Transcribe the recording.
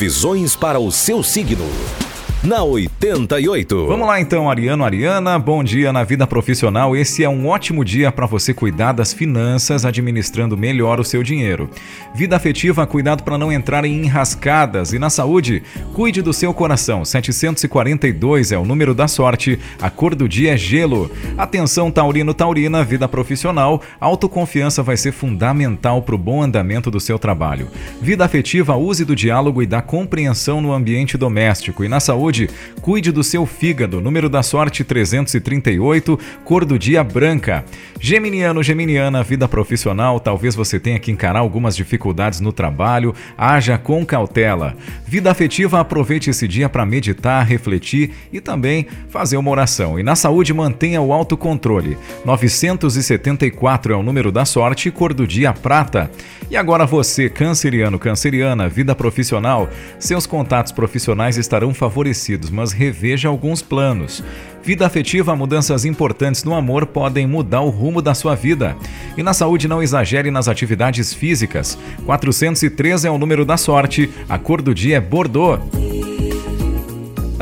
Visões para o seu signo na 88. Vamos lá então, Ariano, Ariana. Bom dia na vida profissional. Esse é um ótimo dia para você cuidar das finanças, administrando melhor o seu dinheiro. Vida afetiva, cuidado para não entrar em enrascadas. E na saúde, cuide do seu coração. 742 é o número da sorte. A cor do dia é gelo. Atenção, Taurino, Taurina, vida profissional. Autoconfiança vai ser fundamental para o bom andamento do seu trabalho. Vida afetiva, use do diálogo e da compreensão no ambiente doméstico. E na saúde, saúde, cuide do seu fígado. Número da sorte 338, cor do dia branca. Geminiano, Geminiana, vida profissional, talvez você tenha que encarar algumas dificuldades no trabalho, haja com cautela. Vida afetiva, aproveite esse dia para meditar, refletir e também fazer uma oração. E na saúde, mantenha o autocontrole. 974 é o número da sorte, cor do dia prata. E agora você, canceriano, canceriana, vida profissional, seus contatos profissionais estarão favorecidos mas reveja alguns planos. Vida afetiva, mudanças importantes no amor podem mudar o rumo da sua vida. E na saúde, não exagere nas atividades físicas. 403 é o número da sorte, a cor do dia é Bordeaux.